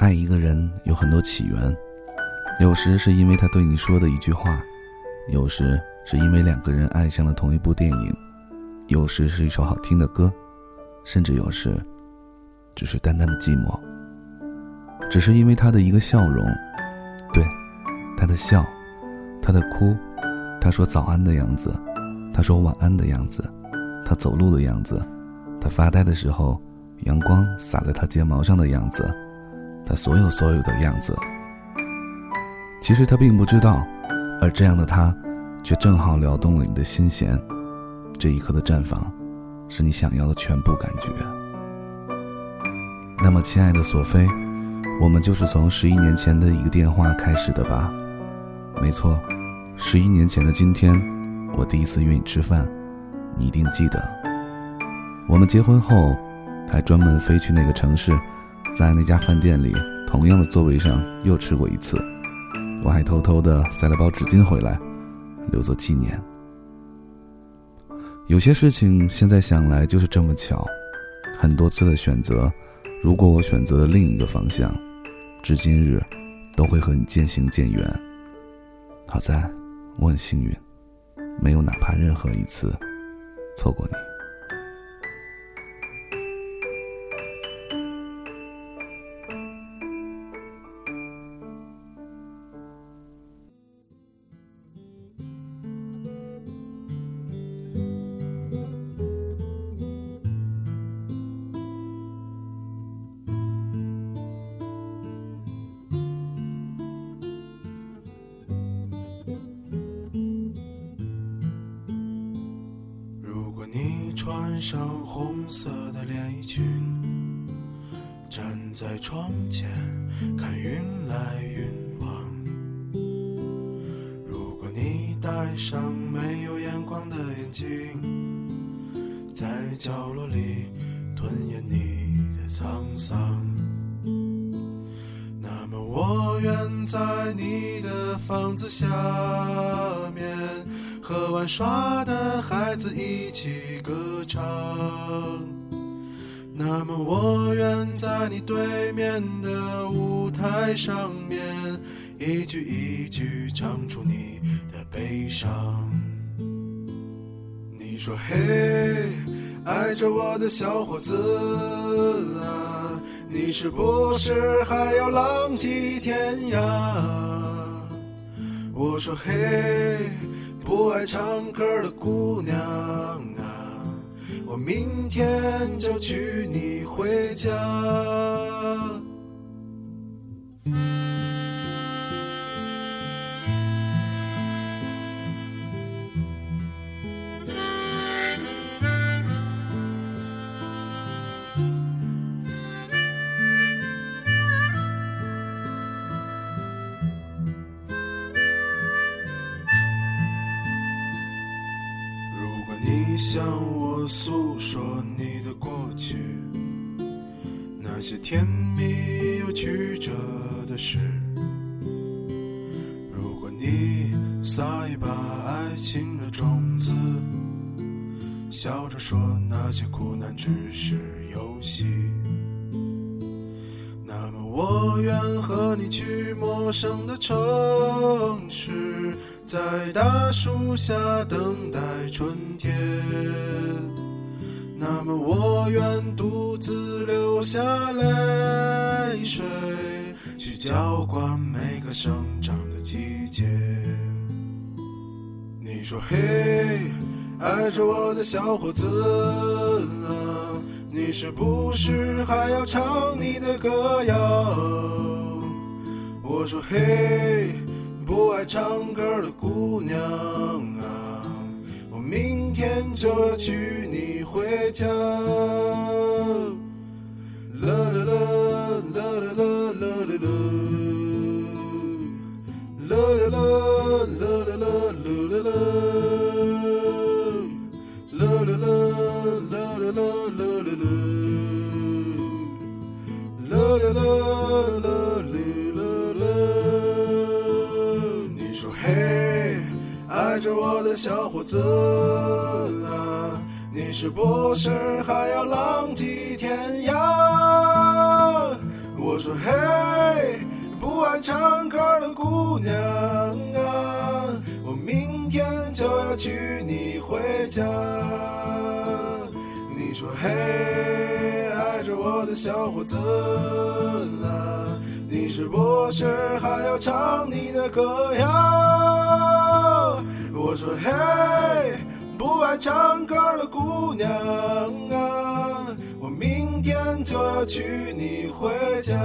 爱一个人有很多起源，有时是因为他对你说的一句话，有时是因为两个人爱上了同一部电影，有时是一首好听的歌，甚至有时只是淡淡的寂寞。只是因为他的一个笑容，对，他的笑，他的哭，他说早安的样子，他说晚安的样子，他走路的样子，他发呆的时候，阳光洒在他睫毛上的样子，他所有所有的样子。其实他并不知道，而这样的他，却正好撩动了你的心弦。这一刻的绽放，是你想要的全部感觉。那么，亲爱的索菲。我们就是从十一年前的一个电话开始的吧？没错，十一年前的今天，我第一次约你吃饭，你一定记得。我们结婚后，还专门飞去那个城市，在那家饭店里同样的座位上又吃过一次。我还偷偷的塞了包纸巾回来，留作纪念。有些事情现在想来就是这么巧，很多次的选择，如果我选择了另一个方向。至今日，都会和你渐行渐远。好在，我很幸运，没有哪怕任何一次错过你。穿上红色的连衣裙，站在窗前看云来云往。如果你戴上没有眼光的眼镜，在角落里吞咽你的沧桑，那么我愿在你的房子下面。和玩耍的孩子一起歌唱。那么，我愿在你对面的舞台上面，一句一句唱出你的悲伤。你说：“嘿，爱着我的小伙子啊，你是不是还要浪迹天涯？”我说：“嘿。”不爱唱歌的姑娘啊，我明天就娶你回家。向我诉说你的过去，那些甜蜜又曲折的事。如果你撒一把爱情的种子，笑着说那些苦难只是我愿和你去陌生的城市。在大树下等待春天，那么我愿独自流下泪水，去浇灌每个生长的季节。你说嘿，爱着我的小伙子啊，你是不是还要唱你的歌谣？我说嘿。不爱唱歌的姑娘啊，我明天就要娶你回家。啦啦啦啦啦啦啦啦啦，啦啦啦啦啦啦啦，啦啦，啦啦啦啦。着我的小伙子啊，你是不是还要浪迹天涯？我说嘿。不爱唱歌的姑娘啊，我明天就要娶你回家。你说嘿，爱着我的小伙子啦，你是不是还要唱你的歌谣？我说嘿，不爱唱歌的姑娘啊，我明天就要娶你回家。